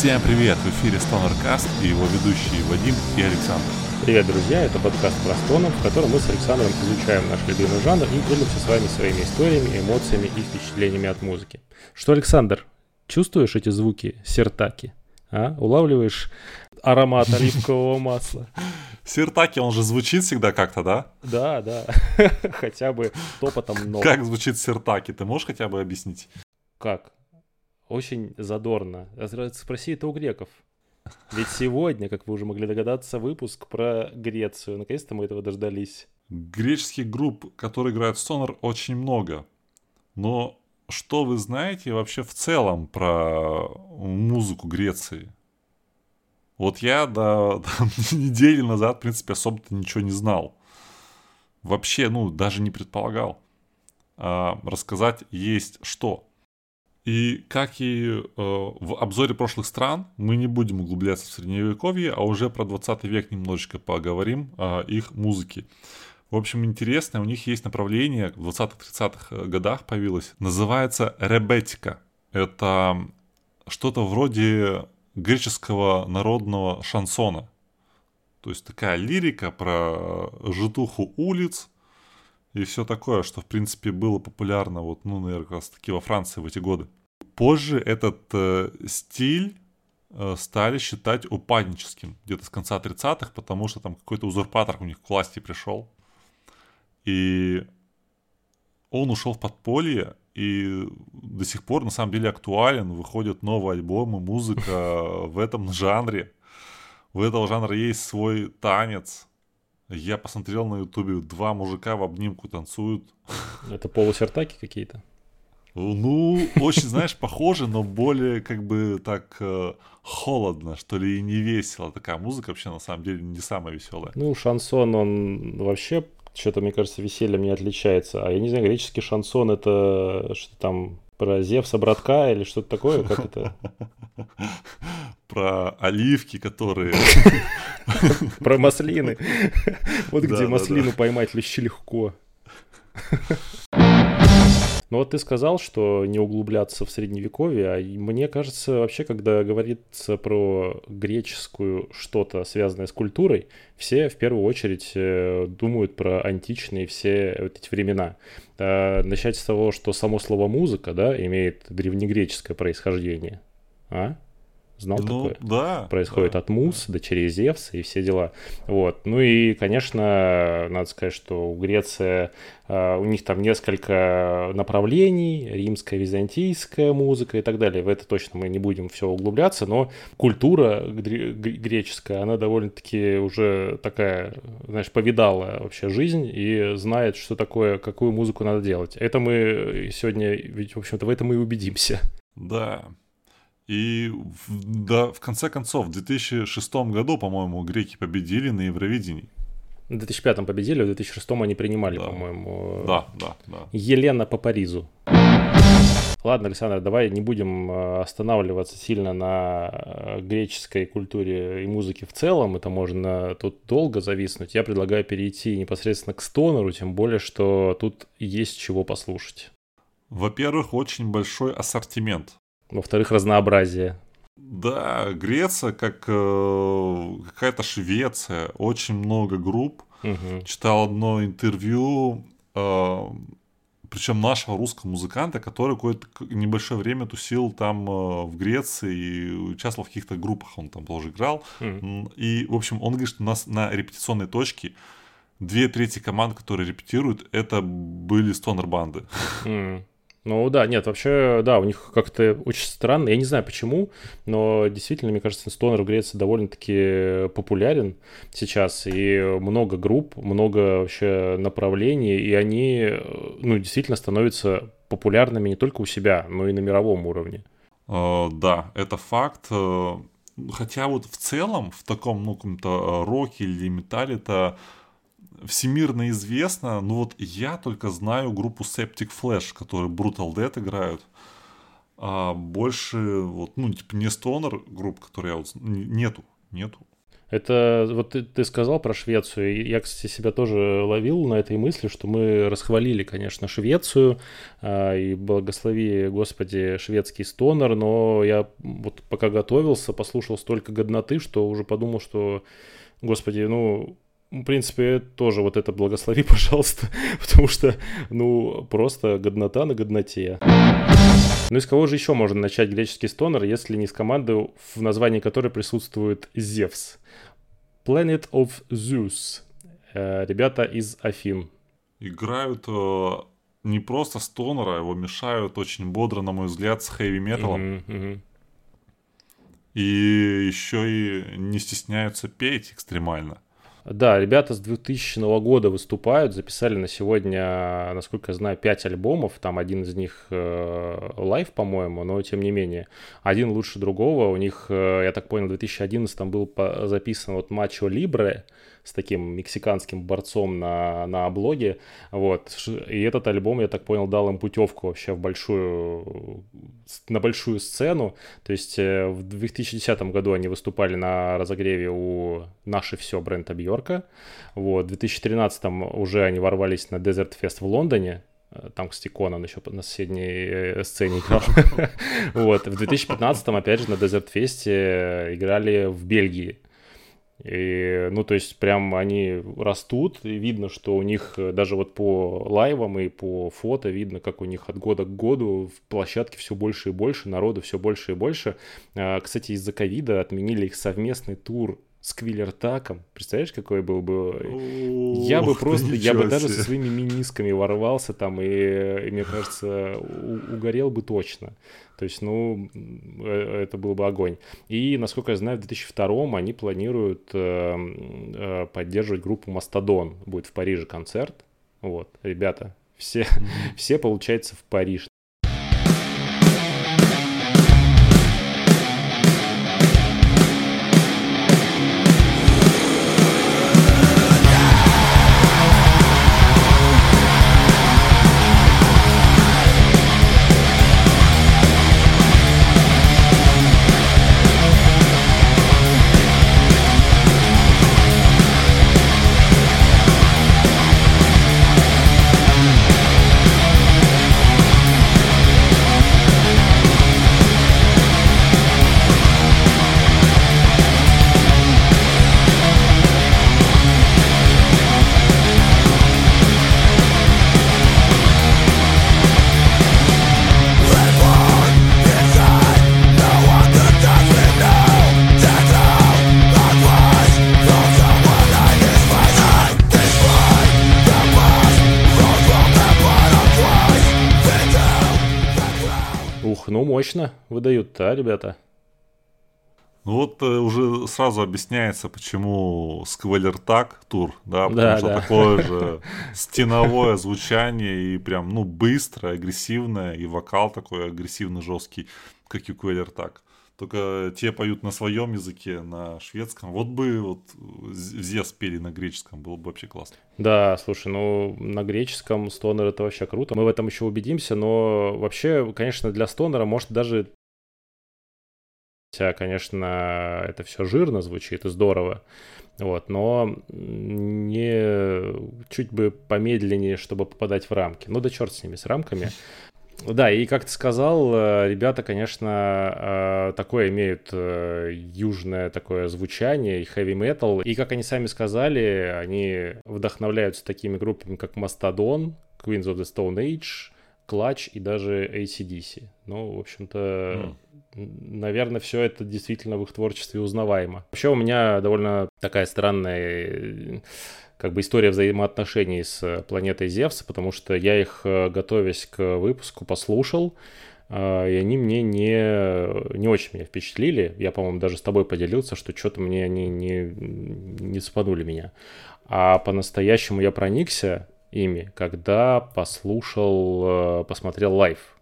Всем привет! В эфире Stonercast и его ведущие Вадим и Александр. Привет, друзья! Это подкаст про стонов, в котором мы с Александром изучаем наш любимый жанр и делимся с вами своими историями, эмоциями и впечатлениями от музыки. Что, Александр, чувствуешь эти звуки сертаки? А? Улавливаешь аромат оливкового масла? Сертаки, он же звучит всегда как-то, да? Да, да. Хотя бы топотом ног. Как звучит сертаки? Ты можешь хотя бы объяснить? Как? Очень задорно. Спроси это у греков. Ведь сегодня, как вы уже могли догадаться, выпуск про Грецию. Наконец-то мы этого дождались. Греческих групп, которые играют в Сонор, очень много. Но что вы знаете вообще в целом про музыку Греции? Вот я до, до недели назад, в принципе, особо-то ничего не знал. Вообще, ну, даже не предполагал. А, рассказать есть что. И как и э, в обзоре прошлых стран, мы не будем углубляться в средневековье, а уже про 20 век немножечко поговорим о их музыке. В общем, интересно, у них есть направление, в 20-30-х годах появилось, называется ребетика. Это что-то вроде греческого народного шансона. То есть такая лирика про житуху улиц и все такое, что, в принципе, было популярно, вот, ну, наверное, как раз таки во Франции в эти годы. Позже этот э, стиль э, стали считать упадническим где-то с конца 30-х, потому что там какой-то узурпатор у них к власти пришел. И он ушел в подполье, и до сих пор на самом деле актуален, выходят новые альбомы, музыка в этом жанре. У этого жанра есть свой танец. Я посмотрел на ютубе, два мужика в обнимку танцуют. Это полусертаки какие-то? Ну, очень, знаешь, похоже, но более как бы так э, холодно, что ли, и не весело. Такая музыка вообще на самом деле не самая веселая. Ну, шансон, он вообще что-то, мне кажется, весельем не отличается. А я не знаю, греческий шансон это что там про Зевса братка или что-то такое, как это? Про оливки, которые... Про маслины. Вот где маслину поймать легче легко. Ну вот ты сказал, что не углубляться в средневековье, а мне кажется, вообще, когда говорится про греческую что-то, связанное с культурой, все в первую очередь э, думают про античные все вот эти времена. А начать с того, что само слово музыка, да, имеет древнегреческое происхождение. А? Знал ну, такое? Да. Происходит да, от Мус, да. дочерей Зевса и все дела. Вот. Ну и, конечно, надо сказать, что у Греции, uh, у них там несколько направлений, римская, византийская музыка и так далее. В это точно мы не будем все углубляться, но культура греческая, она довольно-таки уже такая, знаешь, повидала вообще жизнь и знает, что такое, какую музыку надо делать. Это мы сегодня, ведь, в общем-то, в этом и убедимся. Да, и в, да, в конце концов, в 2006 году, по-моему, греки победили на Евровидении. В 2005 победили, в 2006 они принимали, да. по-моему. Да, да, да. Елена по Паризу. Ладно, Александр, давай не будем э, останавливаться сильно на э, греческой культуре и музыке в целом. Это можно тут долго зависнуть. Я предлагаю перейти непосредственно к стонеру, тем более, что тут есть чего послушать. Во-первых, очень большой ассортимент. Во-вторых, разнообразие. Да, Греция как э, какая-то Швеция, очень много групп. Угу. Читал одно интервью, э, причем нашего русского музыканта, который какое-то небольшое время тусил там э, в Греции и участвовал в каких-то группах, он там тоже играл. Угу. И, в общем, он говорит, что у нас на репетиционной точке две трети команд, которые репетируют, это были стонер-банды. Mm. Ну да, нет, вообще, да, у них как-то очень странно. Я не знаю почему, но действительно, мне кажется, стонер в Греции довольно-таки популярен сейчас. И много групп, много вообще направлений, и они, ну, действительно становятся популярными не только у себя, но и на мировом уровне. Uh, да, это факт. Э, хотя вот в целом в таком, ну, каком-то э, роке или металле это всемирно известно, ну вот я только знаю группу Septic Flash, которые Brutal Dead играют. А больше, вот, ну, типа, не стонер групп, которые я вот... Нету, нету. Это вот ты, ты сказал про Швецию. Я, кстати, себя тоже ловил на этой мысли, что мы расхвалили, конечно, Швецию э, и благослови, Господи, шведский стонер, но я вот пока готовился, послушал столько годноты, что уже подумал, что, Господи, ну, в принципе, тоже вот это благослови, пожалуйста, потому что, ну, просто годнота на годноте. Ну из кого же еще можно начать греческий стонер, если не с команды, в названии которой присутствует Зевс? Planet of Zeus. Э, ребята из Афин. Играют э, не просто стонера, его мешают очень бодро, на мой взгляд, с хэви-металом. Mm-hmm, mm-hmm. И еще и не стесняются петь экстремально. Да, ребята с 2000 года выступают, записали на сегодня, насколько я знаю, 5 альбомов, там один из них э, live, по-моему, но тем не менее, один лучше другого, у них, э, я так понял, в 2011 был записан вот Macho Libre, с таким мексиканским борцом на, на обложке, вот, и этот альбом, я так понял, дал им путевку вообще в большую, на большую сцену, то есть э, в 2010 году они выступали на разогреве у «Наше все» бренда Бьорка, вот, в 2013 уже они ворвались на Desert Fest в Лондоне, э, там, кстати, Конан еще на соседней э, сцене играл. Вот. В 2015, опять же, на Desert Fest играли в Бельгии. И, ну, то есть прям они растут, и видно, что у них э, даже вот по лайвам и по фото видно, как у них от года к году в площадке все больше и больше, народу все больше и больше. А, кстати, из-за ковида отменили их совместный тур с Квиллертаком. Представляешь, какой был бы... Я бы просто, я бы даже со своими минисками ворвался там, и, и мне кажется, угорел бы точно. То есть, ну, э, это был бы огонь. И, насколько я знаю, в 2002 они планируют э, э, поддерживать группу Мастодон. Будет в Париже концерт. Вот, ребята, все, mm-hmm. все, получается, в Париж. Мощно выдают, да, ребята? Ну вот э, уже сразу объясняется, почему Сквеллер так тур, да, потому да, что да. такое же стеновое звучание и прям, ну, быстрое, агрессивное, и вокал такой агрессивный, жесткий, как и Квеллер так. Только те поют на своем языке, на шведском. Вот бы вот Зес пели на греческом, было бы вообще классно. Да, слушай, ну на греческом стонер это вообще круто. Мы в этом еще убедимся, но вообще, конечно, для стонера может даже Хотя, конечно, это все жирно звучит и здорово, вот, но не чуть бы помедленнее, чтобы попадать в рамки. Ну да черт с ними, с рамками. Да, и как ты сказал, э, ребята, конечно, э, такое имеют э, южное такое звучание и heavy metal. И как они сами сказали, они вдохновляются такими группами, как Mastodon, Queens of the Stone Age, Clutch и даже ACDC. Ну, в общем-то, mm. Наверное, все это действительно в их творчестве узнаваемо. Вообще у меня довольно такая странная как бы история взаимоотношений с э, планетой Зевса, потому что я их, э, готовясь к выпуску, послушал, э, и они мне не, не очень меня впечатлили. Я, по-моему, даже с тобой поделился, что что-то мне они не, не спанули меня. А по-настоящему я проникся ими, когда послушал, посмотрел лайв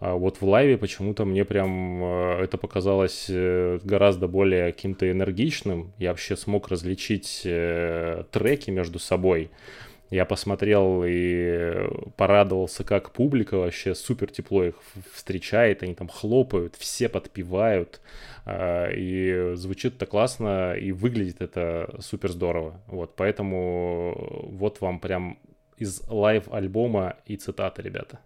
а вот в лайве почему-то мне прям э, это показалось э, гораздо более каким-то энергичным. Я вообще смог различить э, треки между собой. Я посмотрел и порадовался, как публика вообще супер тепло их встречает, они там хлопают, все подпевают, а, и звучит это классно, и выглядит это супер здорово. Вот, поэтому вот вам прям из лайв-альбома и цитаты, ребята.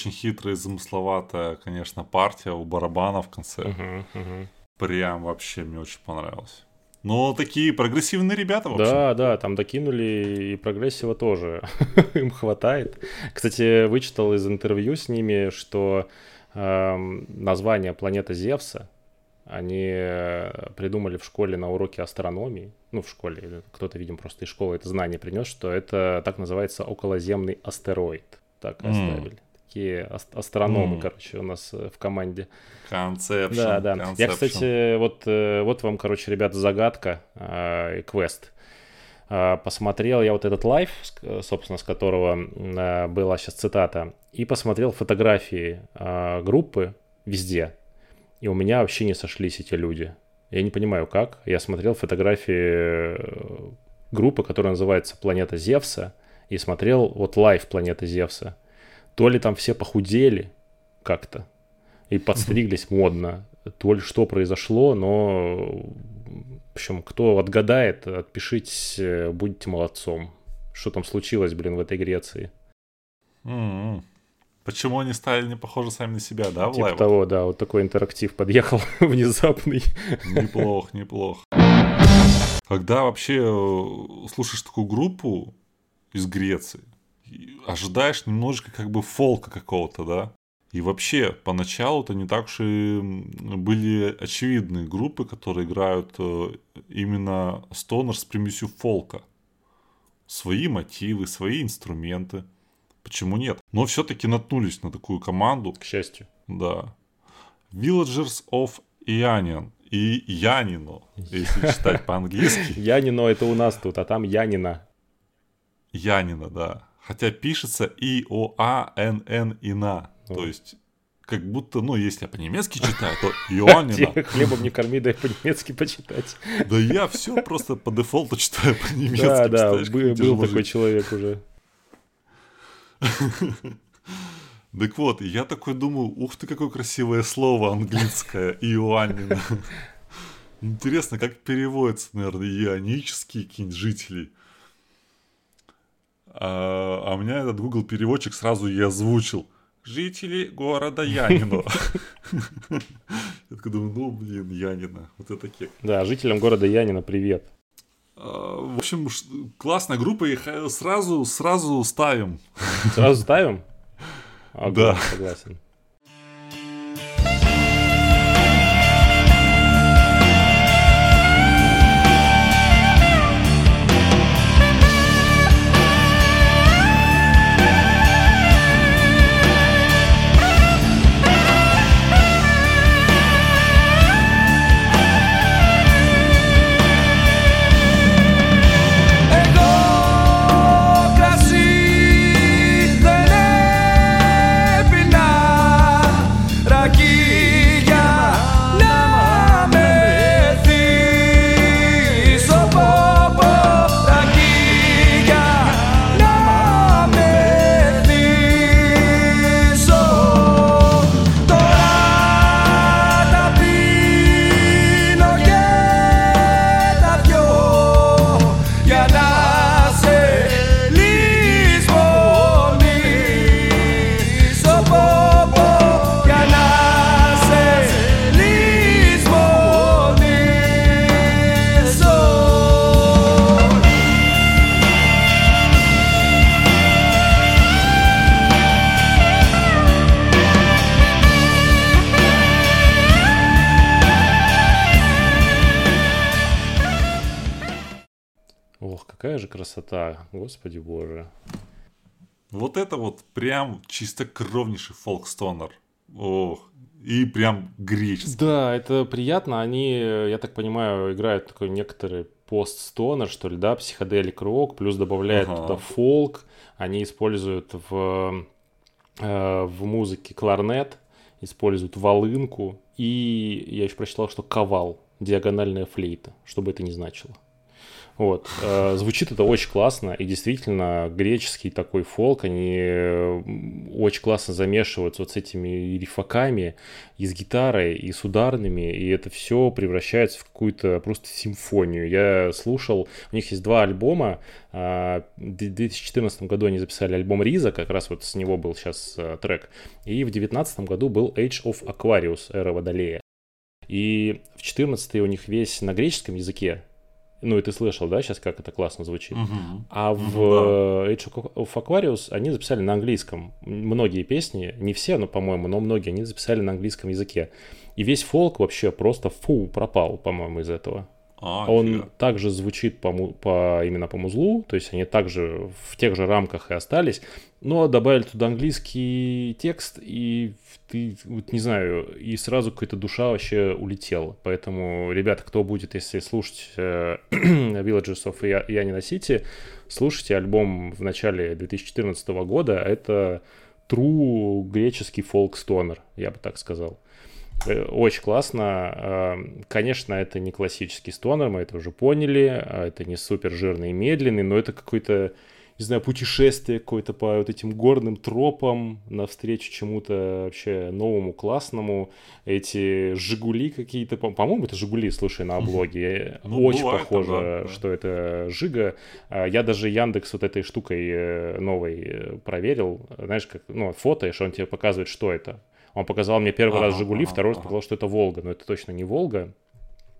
Очень хитрая и замысловатая, конечно, партия у барабана в конце. Uh-huh, uh-huh. Прям вообще мне очень понравилось. Но такие прогрессивные ребята вообще. Да, да, там докинули и прогрессива тоже. Им хватает. Кстати, вычитал из интервью с ними, что э, название планета Зевса они придумали в школе на уроке астрономии. Ну, в школе. Кто-то, видимо, просто из школы это знание принес, что это так называется околоземный астероид. Так mm. оставили такие астрономы, mm. короче, у нас э, в команде. Conception. Да, да. Conception. Я, кстати, вот, э, вот вам, короче, ребят, загадка э, и квест. Посмотрел я вот этот лайв, собственно, с которого была сейчас цитата, и посмотрел фотографии группы везде. И у меня вообще не сошлись эти люди. Я не понимаю, как. Я смотрел фотографии группы, которая называется «Планета Зевса», и смотрел вот лайв «Планета Зевса». То ли там все похудели как-то и подстриглись модно, то ли что произошло, но, в общем, кто отгадает, отпишитесь, э, будете молодцом. Что там случилось, блин, в этой Греции? Mm-hmm. Почему они стали не похожи сами на себя, да, в Типа того, да, вот такой интерактив подъехал внезапный. Неплохо, неплохо. Когда вообще э, слушаешь такую группу из Греции, ожидаешь немножечко как бы фолка какого-то, да? И вообще, поначалу-то не так уж и были очевидные группы, которые играют э, именно стонер с примесью фолка. Свои мотивы, свои инструменты. Почему нет? Но все-таки наткнулись на такую команду. К счастью. Да. Villagers of Янин. И Янино, если читать по-английски. Янино это у нас тут, а там Янина. Янина, да. Хотя пишется И-О-А-Н-Н-И-На. То есть, как будто, ну, если я по-немецки читаю, то Иоаннина. Хлебом не корми, дай по-немецки почитать. Да я все просто по дефолту читаю по-немецки. Да, да, был такой человек уже. Так вот, я такой думаю, ух ты, какое красивое слово английское, Иоаннина. Интересно, как переводится, наверное, ионические какие-нибудь жители. А, а у меня этот Google переводчик сразу и озвучил. Жители города Янино. Я такой думаю, ну блин, Янина, вот это кек. Да, жителям города Янина привет. А, в общем, классная группа, их э, сразу, сразу ставим. Сразу ставим? Да. Согласен. Господи боже. Вот это вот прям чистокровнейший фолкстонер. Ох, и прям греческий. Да, это приятно. Они, я так понимаю, играют такой некоторый пост-стонер, что ли, да, психоделик рок, плюс добавляют ага. туда фолк. Они используют в, э, в музыке кларнет, используют волынку. И я еще прочитал, что кавал, диагональная флейта, что бы это ни значило. Вот. Э, звучит это очень классно, и действительно греческий такой фолк, они э, очень классно замешиваются вот с этими рифаками, и с гитарой, и с ударными, и это все превращается в какую-то просто симфонию. Я слушал, у них есть два альбома, э, в 2014 году они записали альбом Риза, как раз вот с него был сейчас трек, и в 2019 году был Age of Aquarius, эра Водолея. И в 14 у них весь на греческом языке, ну, и ты слышал, да, сейчас как это классно звучит. Uh-huh. А в да. Age of Aquarius они записали на английском. Многие песни, не все, но, по-моему, но многие, они записали на английском языке. И весь фолк вообще просто фу пропал, по-моему, из этого. А, он также звучит по, по, именно по музлу, то есть они также в тех же рамках и остались, но добавили туда английский текст, и ты, вот не знаю, и сразу какая-то душа вообще улетела. Поэтому, ребята, кто будет, если слушать э, Villages of Янина City, слушайте альбом в начале 2014 года, это true греческий фолк-стонер, я бы так сказал. Э, очень классно. Эм, конечно, это не классический стонер, мы это уже поняли. А это не супер жирный и медленный, но это какой-то, не знаю, путешествие какое-то по вот этим горным тропам навстречу чему-то вообще новому, классному. Эти «Жигули» какие-то, по-моему, это «Жигули», слушай, на облоге. Ну, Очень похоже, это, да, что это «Жига». А, я даже Яндекс вот этой штукой э, новой э, проверил. Знаешь, как, ну, фотоешь, он тебе показывает, что это он показал мне первый раз Жигули, второй раз показал, что это Волга, но это точно не Волга.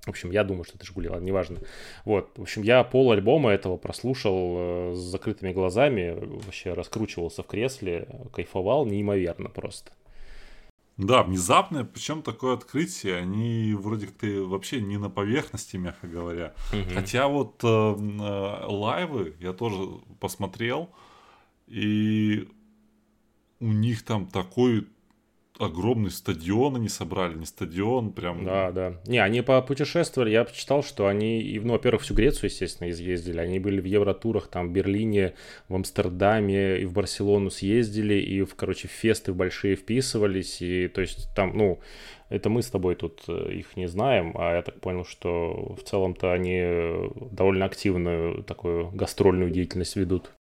В общем, я думаю, что это Жигули, ладно, неважно. Вот, в общем, я пол альбома этого прослушал э, с закрытыми глазами, вообще раскручивался в кресле, кайфовал неимоверно просто. Да, внезапное, причем такое открытие, они вроде как вообще не на поверхности, мягко говоря. Угу. Хотя вот э, э, лайвы я тоже посмотрел, и у них там такой огромный стадион они собрали, не стадион, прям... Да, да. Не, они попутешествовали, я почитал, что они, ну, во-первых, всю Грецию, естественно, изъездили, они были в Евротурах, там, в Берлине, в Амстердаме, и в Барселону съездили, и, в, короче, в фесты большие вписывались, и, то есть, там, ну, это мы с тобой тут э, их не знаем, а я так понял, что в целом-то они довольно активную такую гастрольную деятельность ведут.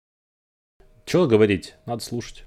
Чего говорить? Надо слушать.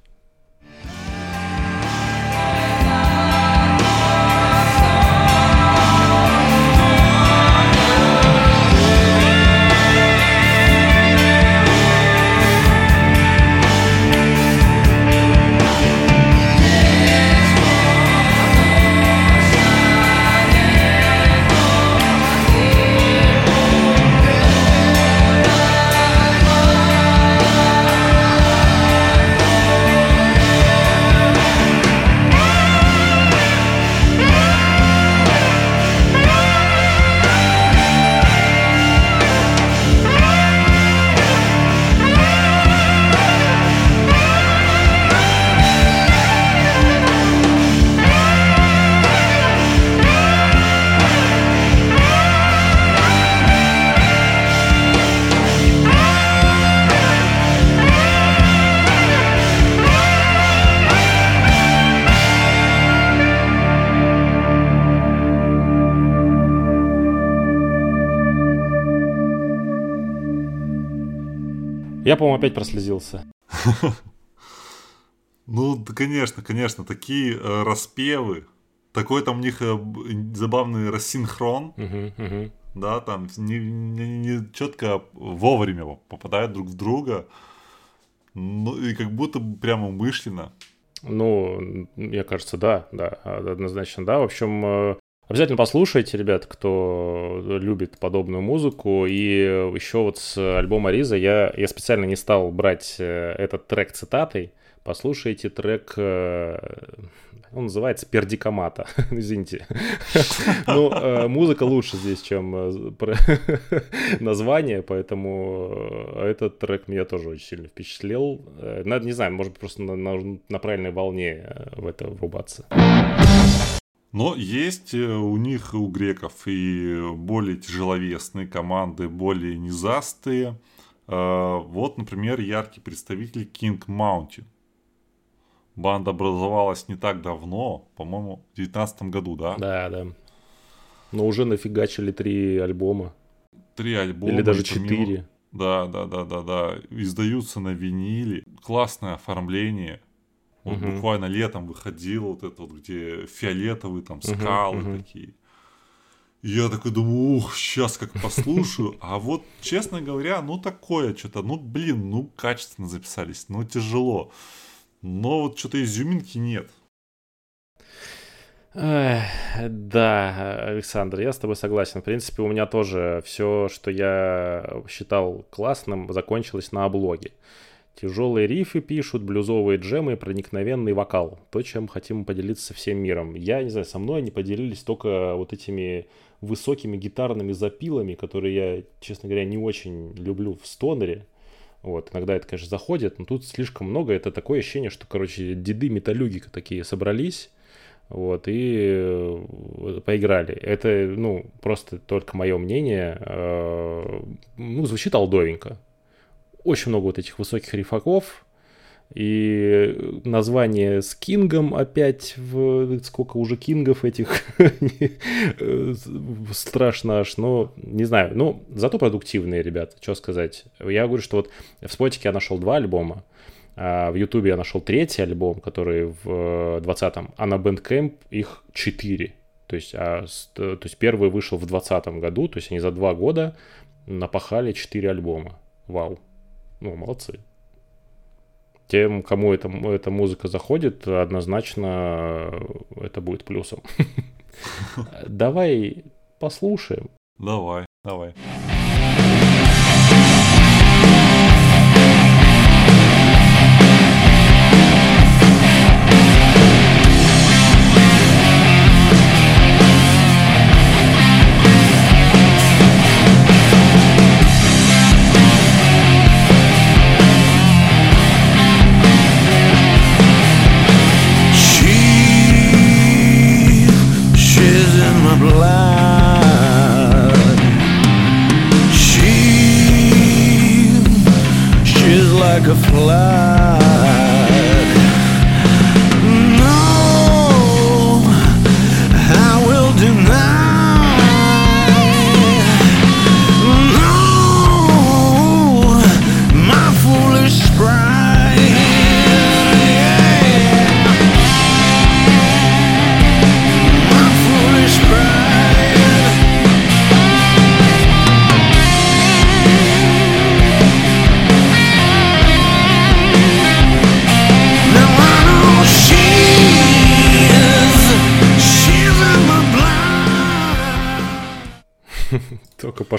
Я, по-моему, опять прослезился. Ну, конечно, конечно, такие э, распевы. Такой там у них э, забавный рассинхрон. Да, там не, не, не четко вовремя попадают друг в друга. Ну, и как будто прямо умышленно. Ну, мне кажется, да, да, однозначно, да. В общем, э, Обязательно послушайте, ребят, кто любит подобную музыку. И еще вот с альбома Риза я, я специально не стал брать э, этот трек цитатой. Послушайте трек... Э, Он называется Пердикомата. Извините. Ну, э, музыка лучше здесь, чем название, поэтому этот трек меня тоже очень сильно впечатлил. Надо, не знаю, может просто на, на, на правильной волне в это врубаться. Но есть у них, у греков, и более тяжеловесные команды, более низастые. Вот, например, яркий представитель King Mountain. Банда образовалась не так давно, по-моему, в девятнадцатом году, да? Да, да. Но уже нафигачили три альбома. Три альбома. Или даже четыре. Да, да, да, да, да. Издаются на виниле. Классное оформление. Вот угу. буквально летом выходил вот это вот, где фиолетовые там скалы угу, такие. И я такой думаю, ух, сейчас как послушаю. А вот, честно говоря, ну такое что-то, ну блин, ну качественно записались, ну тяжело но вот что-то изюминки нет. Да, Александр, я с тобой согласен. В принципе, у меня тоже все, что я считал классным, закончилось на облоге. Тяжелые рифы пишут, блюзовые джемы проникновенный вокал. То, чем хотим поделиться всем миром. Я не знаю, со мной они поделились только вот этими высокими гитарными запилами, которые я, честно говоря, не очень люблю в стонере. Вот, иногда это, конечно, заходит, но тут слишком много. Это такое ощущение, что, короче, деды металюги такие собрались, вот, и э, поиграли. Это, ну, просто только мое мнение. Э, ну, звучит алдовенько. Очень много вот этих высоких рифаков, и название с Кингом опять, в, сколько уже Кингов этих, страшно аж, но не знаю, ну, зато продуктивные ребята, что сказать. Я говорю, что вот в Спотике я нашел два альбома, а в Ютубе я нашел третий альбом, который в 20-м, а на Bandcamp их четыре. То есть, а, то есть первый вышел в 2020 году, то есть они за два года напахали четыре альбома. Вау. Ну, молодцы тем, кому эта, эта музыка заходит, однозначно это будет плюсом. Давай послушаем. Давай, давай.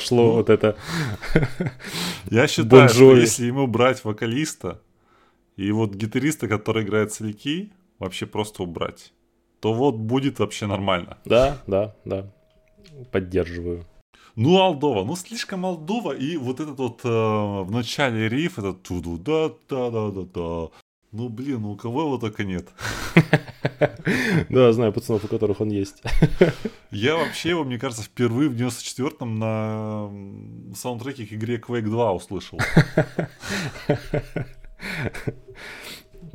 Пошло ну, вот это. Я считаю, что если ему брать вокалиста и вот гитариста, который играет соляки, вообще просто убрать, то вот будет вообще нормально. Да, да, да. Поддерживаю. Ну, Алдова, ну слишком Алдова, и вот этот вот э, в начале риф, этот туду да да да да да ну, блин, ну у кого его только нет. Да, знаю пацанов, у которых он есть. Я вообще его, мне кажется, впервые в 94-м на саундтреке к игре Quake 2 услышал.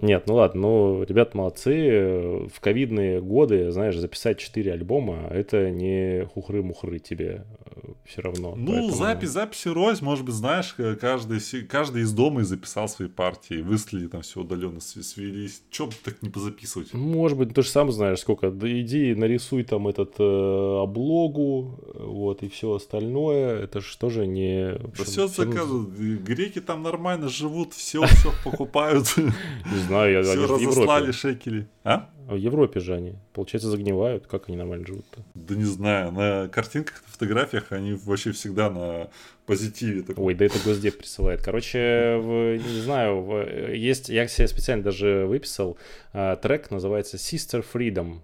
Нет, ну ладно, ну, ребята молодцы. В ковидные годы, знаешь, записать 4 альбома, это не хухры-мухры тебе э, все равно. Ну, поэтому... запись, записи рось, может быть, знаешь, каждый, каждый из дома и записал свои партии, выслали там все удаленно, свелись. Че бы так не позаписывать? Может быть, ты же сам знаешь, сколько. Да иди нарисуй там этот э, облогу, вот, и все остальное. Это же тоже не... Да все заказывают. Греки там нормально живут, все, все покупают. знаю, я, Все они в разослали Европе. шекели. А? В Европе же они. Получается, загнивают. Как они нормально живут-то? Да не знаю, на картинках, на фотографиях они вообще всегда на позитиве. таком. Ой, да это Госдеп присылает. Короче, в- не знаю, в- есть, я себе специально даже выписал, а, трек называется Sister Freedom.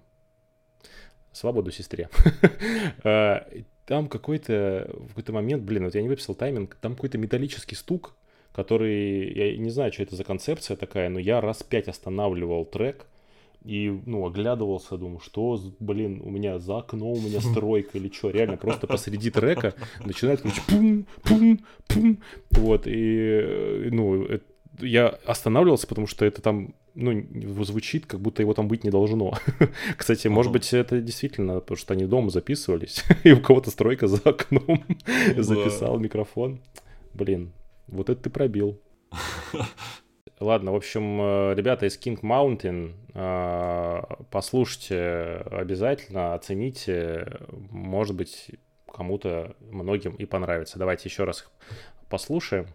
Свободу сестре. А, Там какой-то, в какой-то момент, блин, вот я не выписал тайминг, там какой-то металлический стук, который, я не знаю, что это за концепция такая, но я раз пять останавливал трек, и, ну, оглядывался, думаю, что, блин, у меня за окном, у меня стройка или что, реально просто посреди трека начинает, короче, пум, пум, пум, вот, и, э, ну, э, я останавливался, потому что это там, ну, звучит, как будто его там быть не должно. Кстати, может Ага. быть, это действительно, потому что они дома записывались, и у кого-то стройка за окном да. записал микрофон. Блин, вот это ты пробил. Ладно, в общем, э, ребята из King Mountain, э, послушайте обязательно, оцените, может быть, кому-то, многим и понравится. Давайте еще раз их послушаем.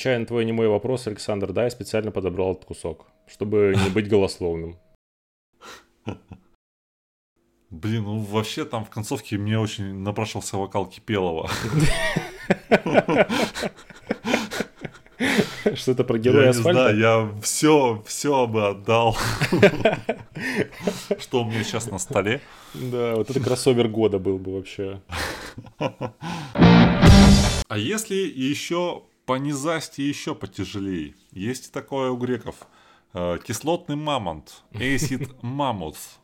Отвечая на твой немой вопрос, Александр, да, я специально подобрал этот кусок, чтобы не быть голословным. Блин, ну вообще там в концовке мне очень напрашивался вокал Кипелова. Что это про Я героя не асфальта? знаю, я все, все бы отдал. Что у меня сейчас на столе. Да, вот это кроссовер года был бы вообще. А если еще по низасти еще потяжелее? Есть такое у греков. Э, Кислотный мамонт. Acid mammoth.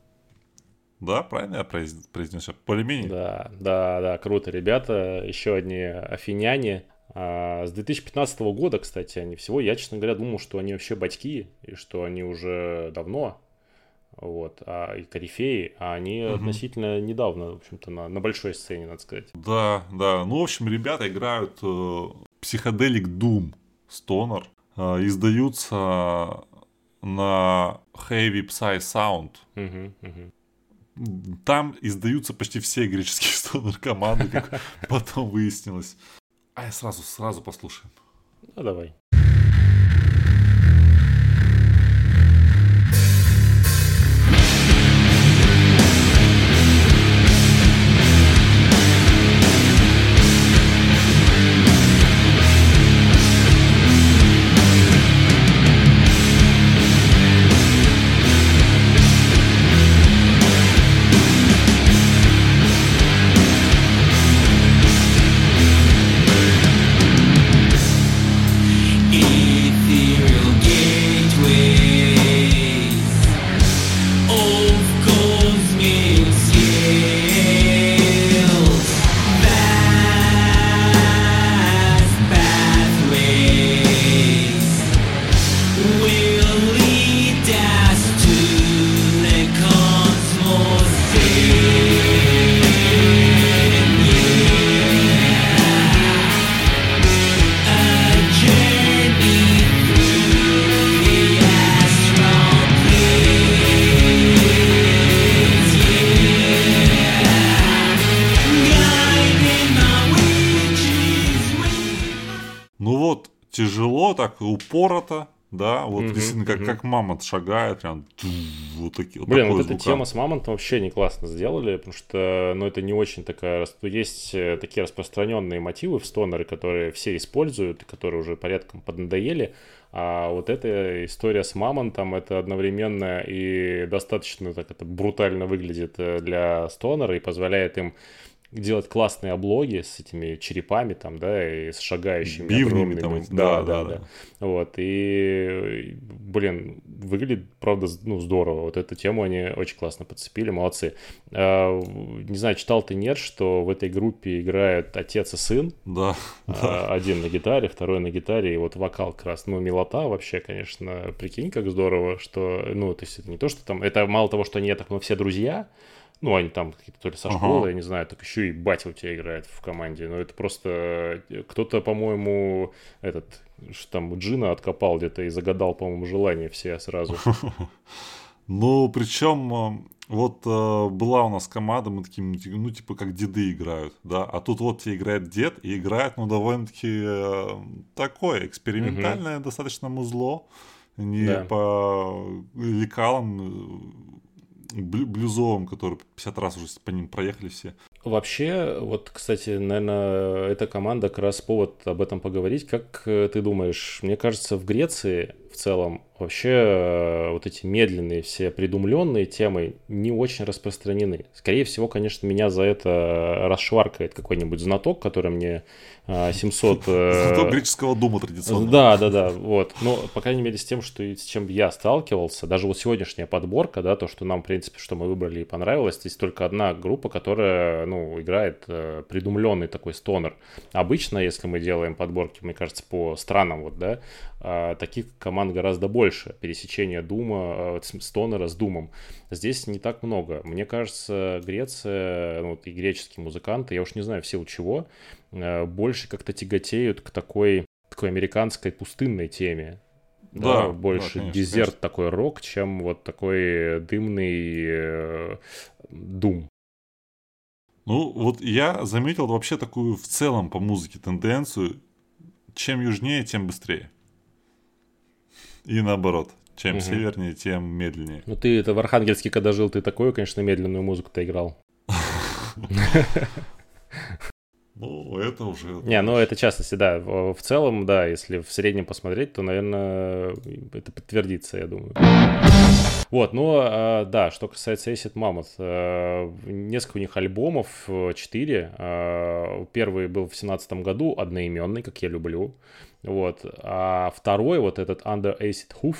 Да, правильно я произ- произнес? Более-менее? Да, да, да, круто, ребята. Еще одни афиняне. А, с 2015 года, кстати, они всего. Я, честно говоря, думал, что они вообще батьки, и что они уже давно, вот, а, и корифеи, а они Мгм. относительно недавно, в общем-то, на, на большой сцене, надо сказать. Да, да. Ну, в общем, ребята играют э, психоделик Doom Stoner. Э, издаются на Heavy Psy Sound. Мгм, мгм. Там издаются почти все греческие стонер команды, как потом выяснилось. А я сразу, сразу послушаем. Ну, давай. Так упорото, да, вот Мгм, действительно, как, мгм. как мамонт шагает, прям вот такие вот Блин, вот эта тема с мамонтом вообще не классно сделали, потому что, ну, это не очень такая... ну, Есть э, такие распространенные мотивы в стонеры, которые все используют, которые уже порядком поднадоели, а вот эта история с мамонтом, это одновременно и достаточно так это брутально выглядит э, для стонера и позволяет им делать классные облоги с этими черепами там, да, и с шагающими Бивнями огромными. там да, да, да, да, да. да. Вот, и, блин, выглядит, правда, ну, здорово. Вот эту тему они очень классно подцепили, молодцы. А, Не знаю, читал ты нет, что в этой группе играют отец и сын. Да, А, Один на гитаре, второй на гитаре, и вот вокал как раз, ну, милота вообще, конечно, прикинь, как здорово, что, ну, то есть это не то, что там, это мало того, что они, я так, мы все друзья, ну, они там какие-то то ли со Ага. школы, я не знаю, так еще и батя у тебя играет в команде. Ну, это просто э, кто-то, по-моему, этот, что там, Джина откопал где-то и загадал, по-моему, желание все сразу. Ну, причем, э, вот э, была у нас команда, мы такие, ну, ти- типа, как деды играют, да, а тут вот тебе играет дед, и играет, ну, довольно-таки э, такое, экспериментальное достаточно музло, не Да. по лекалам блюзовым, которые 50 раз уже по ним проехали все. Вообще, вот, кстати, наверное, эта команда как раз повод об этом поговорить. Как э, ты думаешь, мне кажется, в Греции в целом вообще э, вот эти медленные все придумленные темы не очень распространены. Скорее всего, конечно, меня за это расшваркает какой-нибудь знаток, который мне э, 700... э, Зато греческого дума традиционного. Да, да, да, вот. Но, по крайней мере, с тем, что с чем я сталкивался, даже вот сегодняшняя подборка, да, то, что нам, в принципе, что мы выбрали и понравилось, здесь только одна группа, которая, ну, играет э, придумленный такой стонер. Обычно, если мы делаем подборки, мне кажется, по странам, вот, да, а, таких команд гораздо больше. Пересечение Дума, э, стонера с Думом. Здесь не так много. Мне кажется, Греция, ну, и греческие музыканты, я уж не знаю в силу чего, э, больше как-то тяготеют к такой, такой американской пустынной теме. Да, да, больше конечно, дезерт конечно. такой рок, чем вот такой дымный э, дум. Ну, вот я заметил вообще такую в целом по музыке тенденцию. Чем южнее, тем быстрее. И наоборот. Чем Мгм. севернее, тем медленнее. Ну ты это в Архангельске, когда жил, ты такую, конечно, медленную музыку-то играл. Ну, это уже... Не, ну это частности, да. В целом, да, если в среднем посмотреть, то, наверное, это подтвердится, я думаю. Вот, ну, а, да, что касается Acid Mammoth, э, несколько у них альбомов, э, четыре. Э, Первый был в семнадцатом году, одноименный, как я люблю. Вот, а второй, вот этот Under Acid Hoof,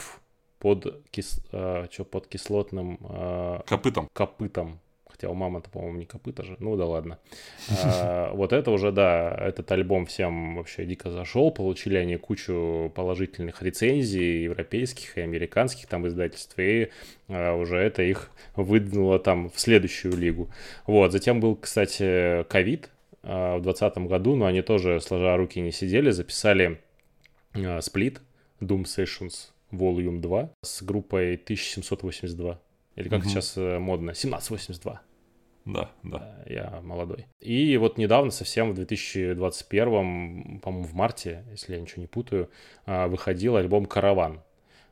под, кис, э, чё, под кислотным э, Копытом. копытом. Хотя у мамы-то, по-моему, не копыта же. Ну да ладно. А, Вот это уже, да, этот альбом всем вообще дико зашел. Получили они кучу положительных рецензий европейских и американских там издательств. И а, уже это их выдвинуло там в следующую лигу. Вот. Затем был, кстати, ковид а, в 2020 году, но они тоже, сложа руки, не сидели. Записали сплит Doom Sessions Volume 2 с группой 1782. Или как Мгм. сейчас э, модно, 1782. Да, да. Э, Я молодой. И вот недавно, совсем в 2021, по-моему, в марте, если я ничего не путаю, а, выходил альбом «Караван».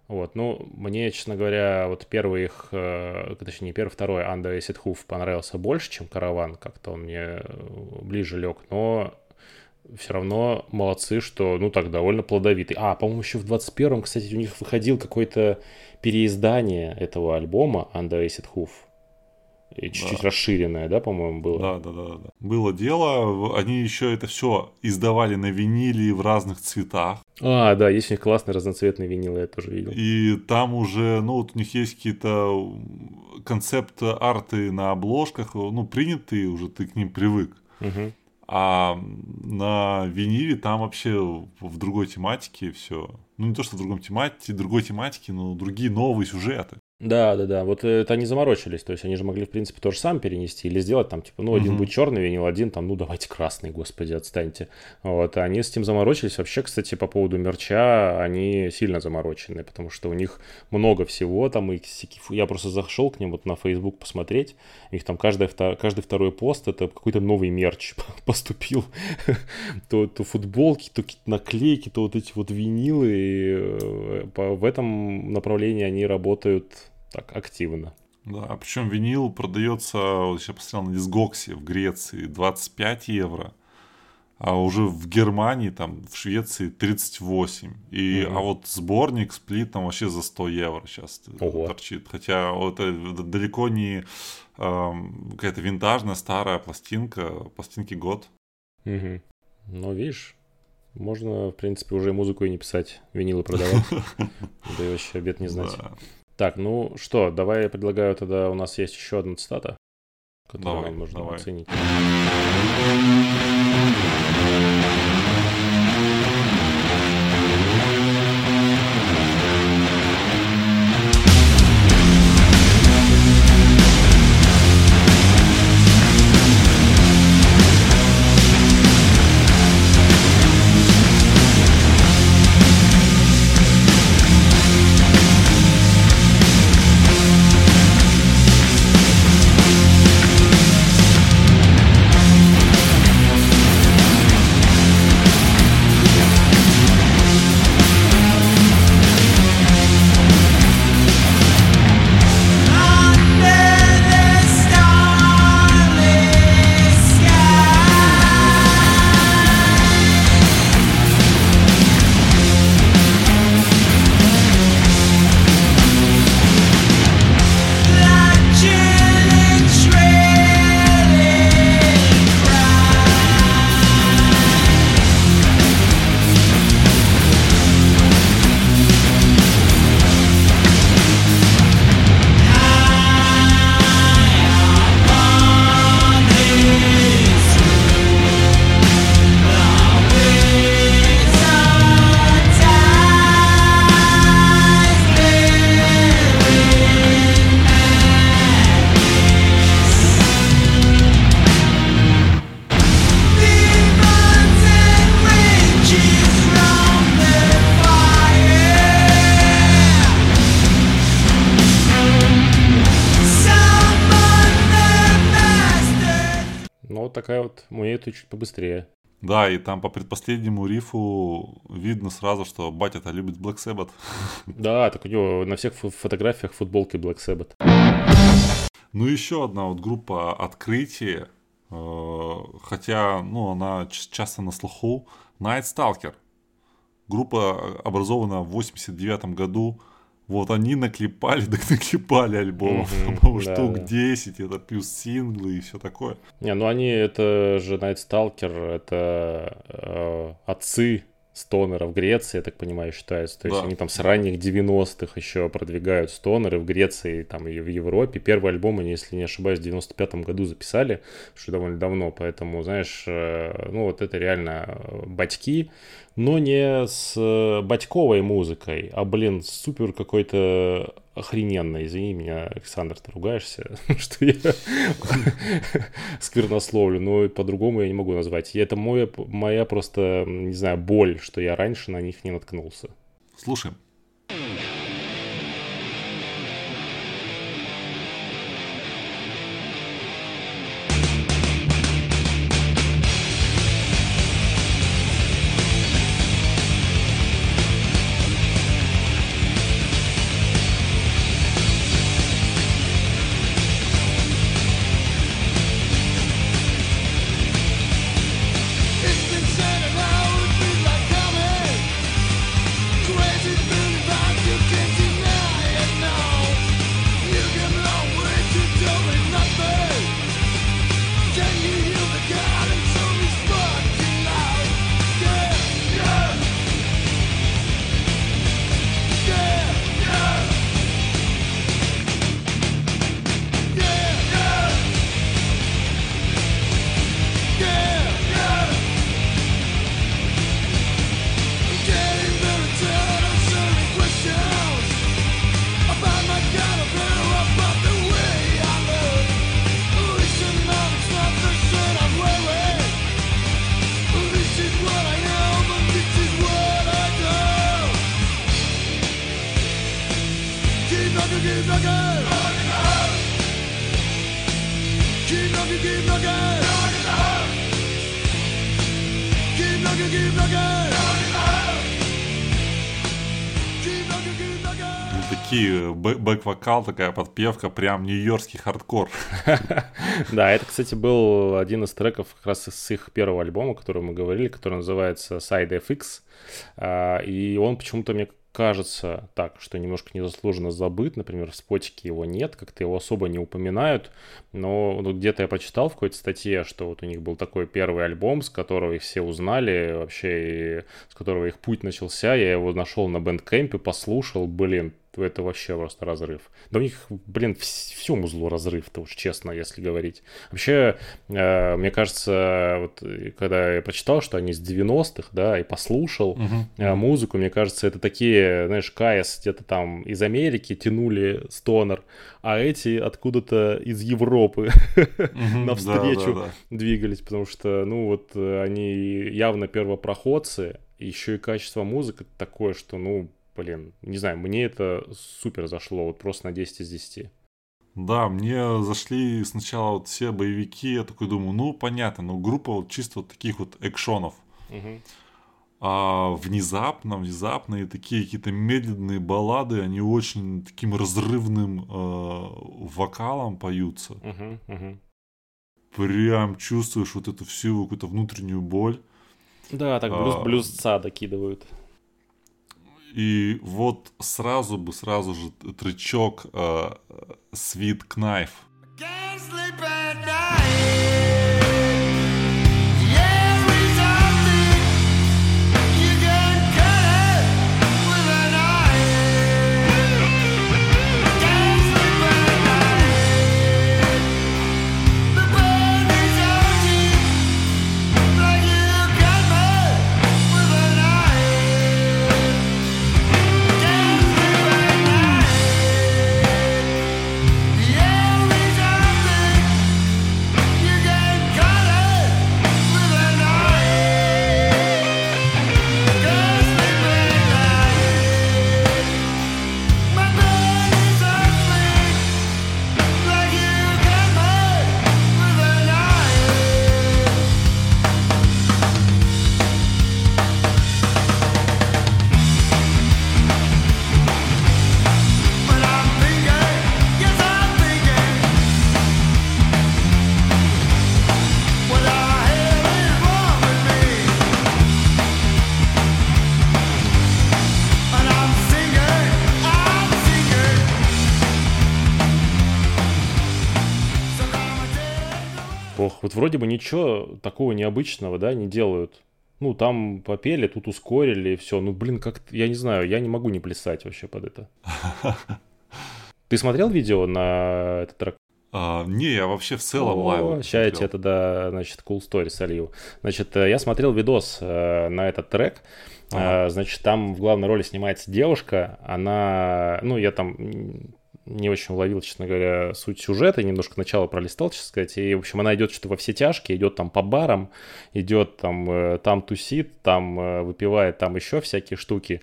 Вот, ну, мне, честно говоря, вот первый их, э, точнее, не первый, второй Under Acid Hoof понравился больше, чем «Караван», как-то он мне э, ближе лег, но все равно молодцы, что, ну, так, довольно плодовитый. А, по-моему, еще в 21-м, кстати, у них выходил какое-то переиздание этого альбома Under Acid Hoof. Чуть-чуть Да. расширенное, да, по-моему, было? Да, да, да, да. Было дело, они еще это все издавали на виниле в разных цветах. А, да, есть у них классные разноцветные винилы, я тоже видел. И там уже, ну, вот у них есть какие-то концепт-арты на обложках, ну, принятые уже, ты к ним привык. Мгм. А на виниле там вообще в другой тематике все. Ну, не то, что в другом тематике, другой тематике, но другие новые сюжеты. Да, да, да. Вот это они заморочились. То есть они же могли, в принципе, тоже сам перенести или сделать там, типа, ну, один mm-hmm. будет черный винил, один там, ну, давайте красный, господи, отстаньте. Вот. А они с этим заморочились. Вообще, кстати, по поводу мерча, они сильно заморочены, потому что у них много всего. Там и я просто зашел к ним вот на Facebook посмотреть. У них там каждый, каждый второй пост это какой-то новый мерч поступил. то, то футболки, то какие-то наклейки, то вот эти вот винилы. И э, в этом направлении они работают так активно. Да, причем винил продается, вот я посмотрел на Дисгоксе в Греции 25 евро, а уже в Германии, там, в Швеции 38. И, mm-hmm. А вот сборник сплит там вообще за 100 евро сейчас Ого. торчит. Хотя это далеко не э, какая-то винтажная старая пластинка, пластинки год. Угу. Ну, видишь, можно, в принципе, уже музыку и не писать, винилы продавать. Да и вообще обед не знать. Так, ну что, давай я предлагаю тогда, у нас есть еще одна цитата, которую давай, нам нужно давай. оценить. Да, и там по предпоследнему рифу видно сразу, что батя-то любит Black Sabbath. Да, так у него на всех фотографиях футболки Black Sabbath. Ну, еще одна вот группа открытие, э, хотя, ну, она часто на слуху, Night Stalker. Группа образована в 89 году, вот они наклепали, так наклепали альбомов, mm-hmm, по-моему, да, штук да. 10, это плюс синглы и все такое. Не, ну они, это же Night Stalker, это э, отцы стонеров Греции, я так понимаю, считается. То есть да. они там с ранних 90-х еще продвигают стонеры в Греции там и в Европе. Первый альбом они, если не ошибаюсь, в 95-м году записали, что довольно давно, поэтому, знаешь, э, ну вот это реально батьки, но не с э, батьковой музыкой, а, блин, супер какой-то охрененно. Извини меня, Александр, ты ругаешься, что я сквернословлю, но по-другому я не могу назвать. Это моя, моя просто, не знаю, боль, что я раньше на них не наткнулся. Слушаем. Ну, такие э, бэк-вокал, такая подпевка, прям нью-йоркский хардкор. Да, это, кстати, был один из треков как раз с их первого альбома, о котором мы говорили, который называется Side FX. А, и он почему-то мне кажется так, что немножко незаслуженно забыт. Например, в спотике его нет, как-то его особо не упоминают. Но ну, где-то я почитал в какой-то статье, что вот у них был такой первый альбом, с которого их все узнали, вообще, и с которого их путь начался. Я его нашел на бэндкэмпе, послушал, блин, это вообще просто разрыв. Да у них, блин, вс- всю музлу разрыв-то уж честно, если говорить. Вообще, э, мне кажется, вот э, когда я прочитал, что они с 90-х, да, и послушал э, музыку, мне кажется, это такие, знаешь, КС где-то там из Америки тянули стонер, а эти откуда-то из Европы Мгм, навстречу да-да-да. двигались, потому что, ну, вот э, они явно первопроходцы, еще и качество музыки такое, что, ну, блин, не знаю, мне это супер зашло, вот просто на 10 из 10. Да, мне зашли сначала вот все боевики, я такой думаю, ну понятно, ну группа вот чисто вот таких вот экшонов. А внезапно, внезапно и такие какие-то медленные баллады, они очень таким разрывным э, вокалом поются. Прям чувствуешь вот эту всю какую-то внутреннюю боль. Да, так блюз, А, блюзца докидывают. И вот сразу бы, сразу же тречок э, Sweet Knife. Вот вроде бы ничего такого необычного, да, не делают. Ну, там попели, тут ускорили, и все. Ну, блин, как я не знаю, я не могу не плясать вообще под это. Ты смотрел видео на этот трек? А, не, я вообще в целом лайв. Сейчас я тебе тогда, значит, cool story солью. Значит, э, я смотрел видос э, на этот трек. Ага. Э, Значит, там в главной роли снимается девушка. Она, ну, я там не очень уловил, честно говоря, суть сюжета, немножко начало пролистал, честно сказать. И, в общем, она идет что-то во все тяжкие, идет там по барам, идет там, э, там тусит, там э, выпивает, там еще всякие штуки.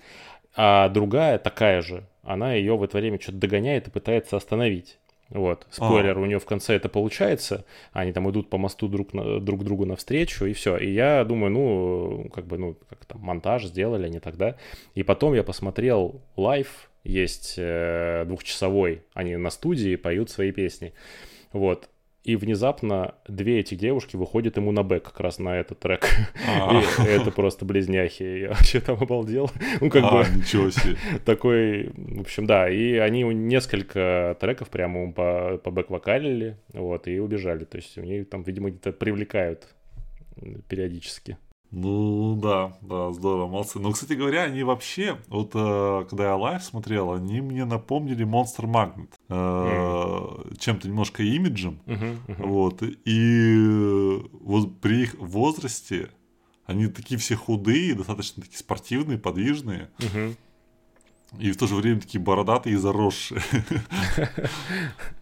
А другая такая же, она ее в это время что-то догоняет и пытается остановить. Вот, спойлер, у нее в конце это получается, они там идут по мосту друг, на, друг другу навстречу, и все. И я думаю, ну, как бы, ну, как там, монтаж сделали они тогда. И потом я посмотрел лайв, есть э, двухчасовой, они на студии поют свои песни. Вот. И внезапно две этих девушки выходят ему на бэк как раз на этот трек. А. И это просто близняхи. Я вообще там обалдел. Ну, как А, бы ничего себе. такой, в общем, да, и они несколько треков прямо по, по бэк-вокалили, вот, и убежали. То есть у них там, видимо, где-то привлекают периодически. Ну да, да, здорово, молодцы. Ну, кстати говоря, они вообще, вот э, когда я лайв смотрел, они мне напомнили Monster Magnet. э, Чем-то немножко имиджем. Мгм, мгм. Вот. И вот при их возрасте они такие все худые, достаточно такие спортивные, подвижные. Мгм. И в то же время такие бородатые и заросшие.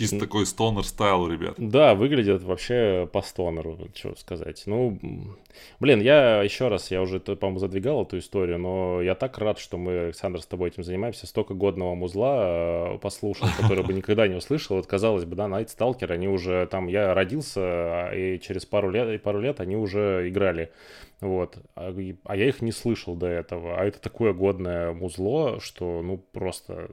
Чисто такой стонер стайл, ребят. Да, выглядит вообще по стонеру, что сказать. Ну, блин, я еще раз, я уже, по-моему, задвигал эту историю, но я так рад, что мы, Александр, с тобой этим занимаемся. Столько годного музла э, послушал, который бы никогда не услышал. Вот, казалось бы, да, Night Stalker, они уже там, я родился, а, и через пару лет, и пару лет они уже играли. Вот. А, а я их не слышал до этого. А это такое годное музло, что, ну, просто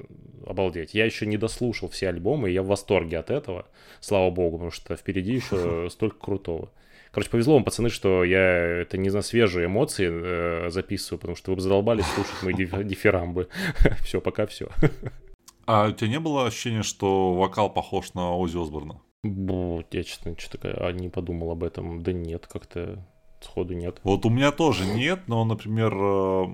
обалдеть. Я еще не дослушал все альбомы, и я в восторге от этого. Слава богу, потому что впереди еще столько крутого. Короче, повезло вам, пацаны, что я это не на свежие эмоции э, записываю, потому что вы бы задолбались слушать мои диф- дифирамбы. Все, пока все. А у тебя не было ощущения, что вокал похож на Ози Осборна? Бу, я честно что-то не подумал об этом. Да нет, как-то сходу нет. Вот у меня тоже нет, но, например, э,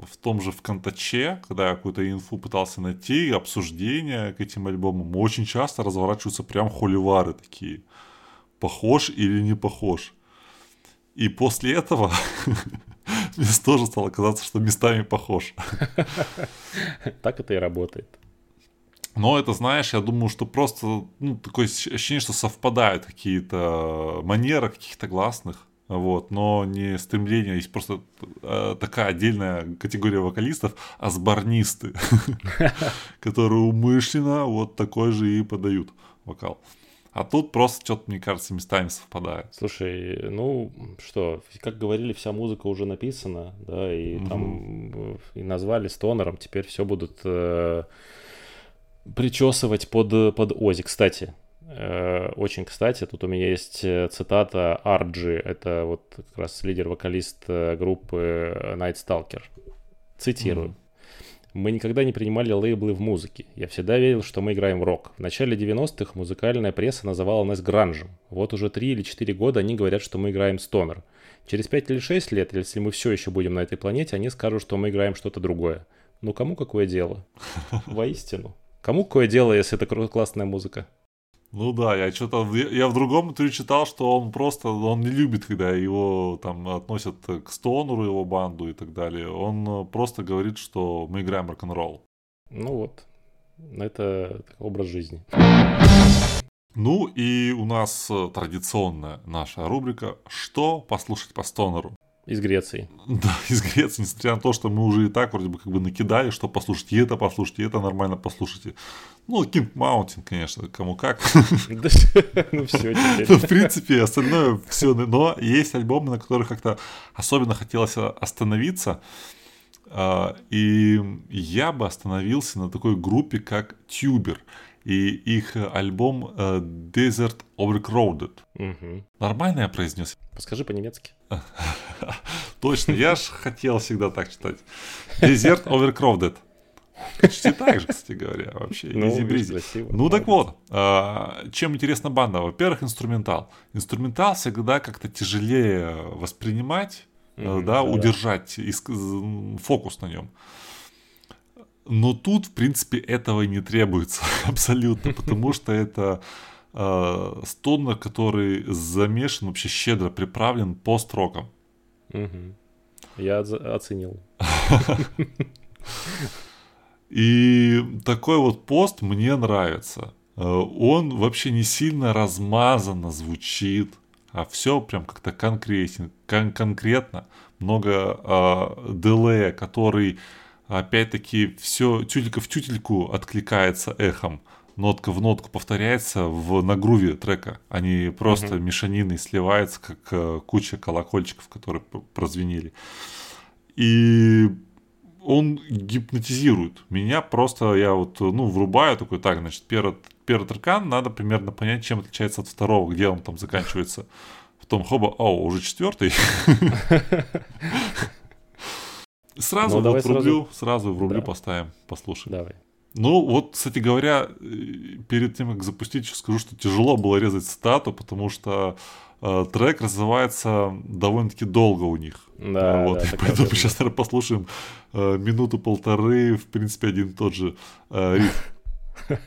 в том же ВКонтаче, когда я какую-то инфу пытался найти, обсуждения к этим альбомам, очень часто разворачиваются прям холивары такие. Похож или не похож. И после этого мне тоже стало казаться, что местами похож. Так это и работает. Но это, знаешь, я думаю, что просто ну, такое ощ- ощущение, что совпадают какие-то манеры каких-то гласных. Вот, но не стремление, есть просто э, такая отдельная категория вокалистов, асборнисты, которые умышленно вот такой же и подают вокал. А тут просто что-то, мне кажется, местами совпадает. Слушай, ну что, как говорили, вся музыка уже написана, да, и там э, и назвали стонером, теперь все будут э, причесывать под, под Ози. Кстати, э, очень кстати, тут у меня есть э, цитата Арджи, это вот как раз лидер-вокалист э, группы Night Stalker. Цитирую. Мгм. Мы никогда не принимали лейблы в музыке. Я всегда верил, что мы играем в рок. В начале 90-х музыкальная пресса называла нас гранжем. Вот уже 3 или 4 года они говорят, что мы играем стонер. Через 5 или 6 лет, если мы все еще будем на этой планете, они скажут, что мы играем что-то другое. Ну кому какое дело? Воистину. Кому какое дело, если это классная музыка? Ну да, я что-то я, я в другом интервью читал, что он просто он не любит, когда его там относят к стонеру его банду и так далее. Он э, просто говорит, что мы играем рок-н-ролл. Ну вот. Это образ жизни. Ну и у нас э, традиционная наша рубрика «Что послушать по стонеру?» Из Греции. Да, из Греции, несмотря на то, что мы уже и так вроде бы как бы накидали, что послушать, и это послушайте, и это нормально послушайте. Ну, King Mountain, конечно, кому как. Ну все Ну, теперь. в принципе, остальное все. Но есть альбомы, на которых как-то особенно хотелось остановиться. А, И я бы остановился на такой группе, как Tuber. И их альбом Desert Overcrowded. Мгм. Нормально я произнес? Подскажи по-немецки. Точно, я ж хотел всегда так читать. Desert Overcrowded. Почти так же, кстати говоря, вообще. Ну, красиво. Ну так вот, а, чем интересна банда? Во-первых, инструментал. Инструментал всегда как-то тяжелее воспринимать, Мгм, да, да-да. удержать фокус на нем. Но тут, в принципе, этого и не требуется абсолютно, потому что это э, стонер, который замешан, вообще щедро приправлен пост-роком. Мгм. Я оц- оценил. И такой вот пост мне нравится. Э, Он вообще не сильно размазанно звучит, а все прям как-то конкретен, кон- конкретно. Много э, делея, который опять-таки все тютелька в тютельку откликается эхом. Нотка в нотку повторяется в нагруве трека. Они просто Мгм. мешанины сливаются, как э, куча колокольчиков, которые прозвенели. И он гипнотизирует. Меня просто, я вот, ну, врубаю такой, так, значит, первый, первый трекан, надо примерно понять, чем отличается от второго, где он там заканчивается. Потом, хоба, о, уже четвертый. Сразу Ну, вот врублю, сразу врублю Да. поставим, послушаем. Давай. Ну, вот, кстати говоря, перед тем, как запустить, скажу, что тяжело было резать цитату, потому что э, трек развивается довольно-таки долго у них. Да, вот, да, и поэтому тоже сейчас, наверное, послушаем э, минуту-полторы, в принципе, один и тот же э, риф.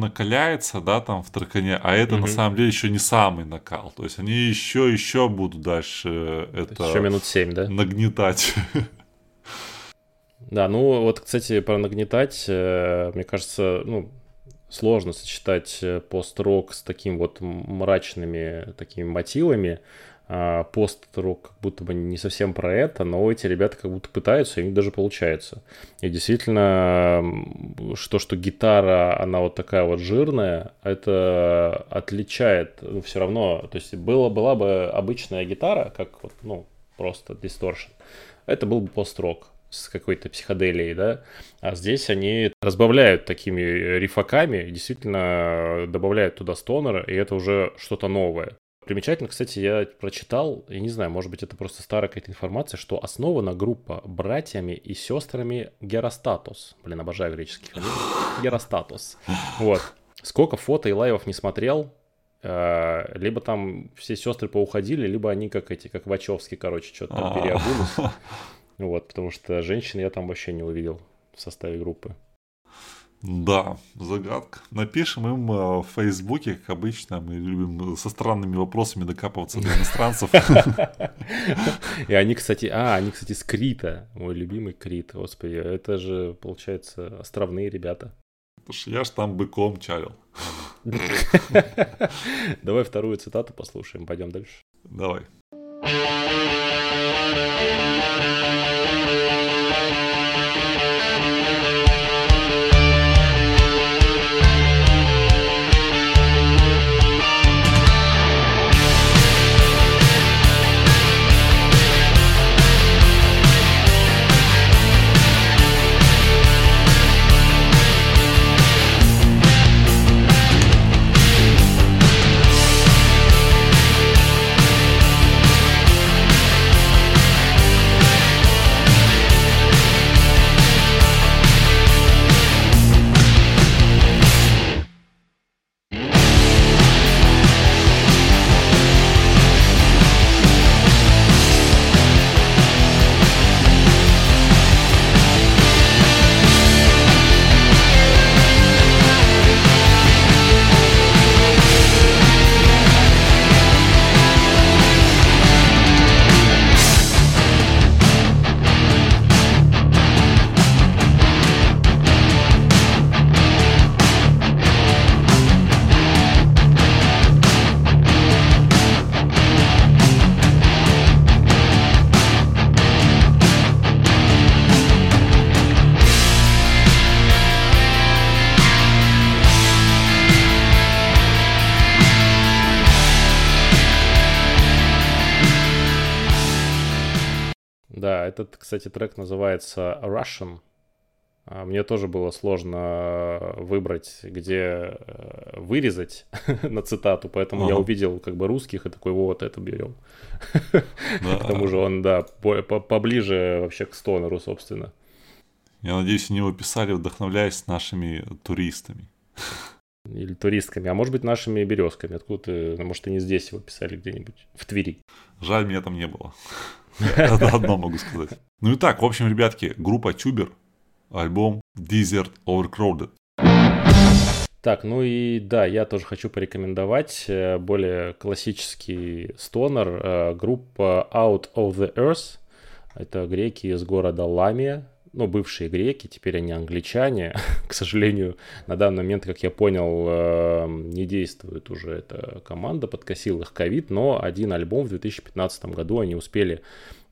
накаляется, да, там в Таркане, а это на Мгм. самом деле еще не самый накал. То есть они еще, еще будут дальше это Еще минут 7, да? нагнетать. Да, ну вот, кстати, про нагнетать, э, мне кажется, ну, сложно сочетать э, пост-рок с таким вот мрачными такими мотивами. А, Пост-рок как будто бы не совсем про это, но эти ребята как будто пытаются, и у них даже получается. И действительно, что, что гитара, она вот такая вот жирная, это отличает, ну, все равно, то есть было, была бы обычная гитара, как вот, ну, просто дисторшн, это был бы пост-рок с какой-то психоделией, да, а здесь они разбавляют такими рифаками, действительно добавляют туда стонер, и это уже что-то новое. Примечательно, кстати, я прочитал, я не знаю, может быть, это просто старая какая-то информация, что основана группа братьями и сестрами Геростатус. Блин, обожаю греческие фамилии. Геростатус. Вот. Сколько фото и лайвов не смотрел, э, либо там все сестры поуходили, либо они как эти, как Вачовски, короче, что-то там А. переобулись. Вот, потому что женщин я там вообще не увидел в составе группы. Да, загадка. Напишем им э, в Фейсбуке, как обычно, мы любим со странными вопросами докапываться до иностранцев. И они, кстати, а, они, кстати, с Крита, мой любимый Крит, господи, это же, получается, островные ребята. Я ж там быком чалил. Давай вторую цитату послушаем, пойдем дальше. Давай. Да, кстати, трек называется Russian. А, Мне тоже было сложно выбрать, где э, вырезать на цитату, поэтому я Ага. увидел как бы русских и такой, вот это берем. Да. К тому же он, да, по- по- поближе вообще к стонеру, собственно. Я надеюсь, они его писали, вдохновляясь нашими туристами. Или туристками, а может быть нашими березками. Откуда ты, может, они здесь его писали где-нибудь, в Твери. Жаль, меня там не было. Это одно могу сказать. Ну и так, в общем, ребятки, группа Тюбер, альбом Desert Overcrowded. Так, ну и да, я тоже хочу порекомендовать э, более классический стонер, э, группа Out of the Earth. Это греки из города Ламия, ну, бывшие греки, теперь они англичане. К сожалению, на данный момент, как я понял, э, не действует уже эта команда, подкосил их ковид, но один альбом в 2015 году они успели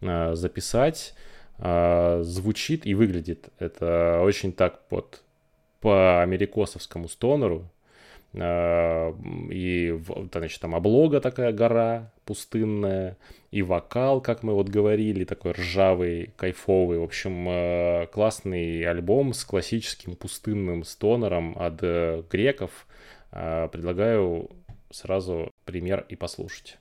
э, записать. Э, Звучит и выглядит это очень так вот по америкосовскому стонеру. А, И, значит, там облога такая гора пустынная, и вокал, как мы вот говорили, такой ржавый, кайфовый. В общем, э, классный альбом с классическим пустынным стонером от э, греков. Предлагаю сразу пример и послушать.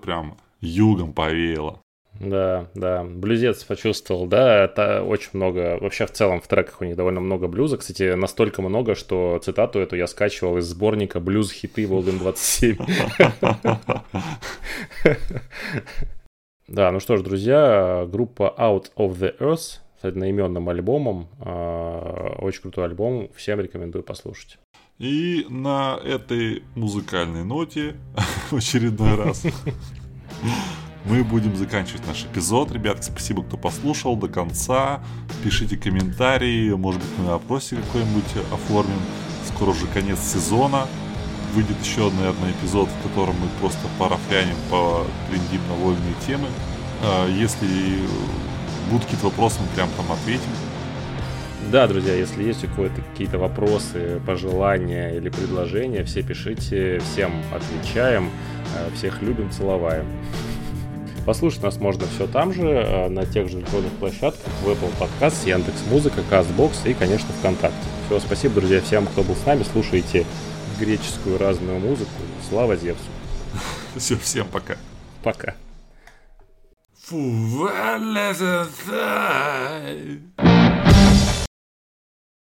Прям югом повеяло. Да, да, блюзец почувствовал, да, это очень много, вообще в целом в треках у них довольно много блюза, кстати, настолько много, что цитату эту я скачивал из сборника «Блюз-хиты Волган-27». Да, ну что ж, друзья, группа Out of the Earth с одноименным альбомом, а, очень крутой альбом, всем рекомендую послушать. И на этой музыкальной ноте в очередной раз мы будем заканчивать наш эпизод. Ребятки, спасибо, кто послушал до конца. Пишите комментарии, может быть, мы на опросе какой-нибудь оформим. Скоро уже конец сезона. Выйдет еще, наверное, эпизод, в котором мы просто парафлянем, потрендим на вольные темы. А, Если будут какие-то вопросы, мы прям там ответим. Да, друзья, если есть у кого-то какие-то вопросы, пожелания или предложения, все пишите, всем отвечаем, э, всех любим, целоваем. Послушать нас можно все там же, э, на тех же электронных площадках, в Apple Podcast, Яндекс Музыка, Castbox и, конечно, ВКонтакте. Все, спасибо, друзья, всем, кто был с нами. Слушайте греческую разную музыку. Слава Зевсу. Все, всем пока. Пока. Фу,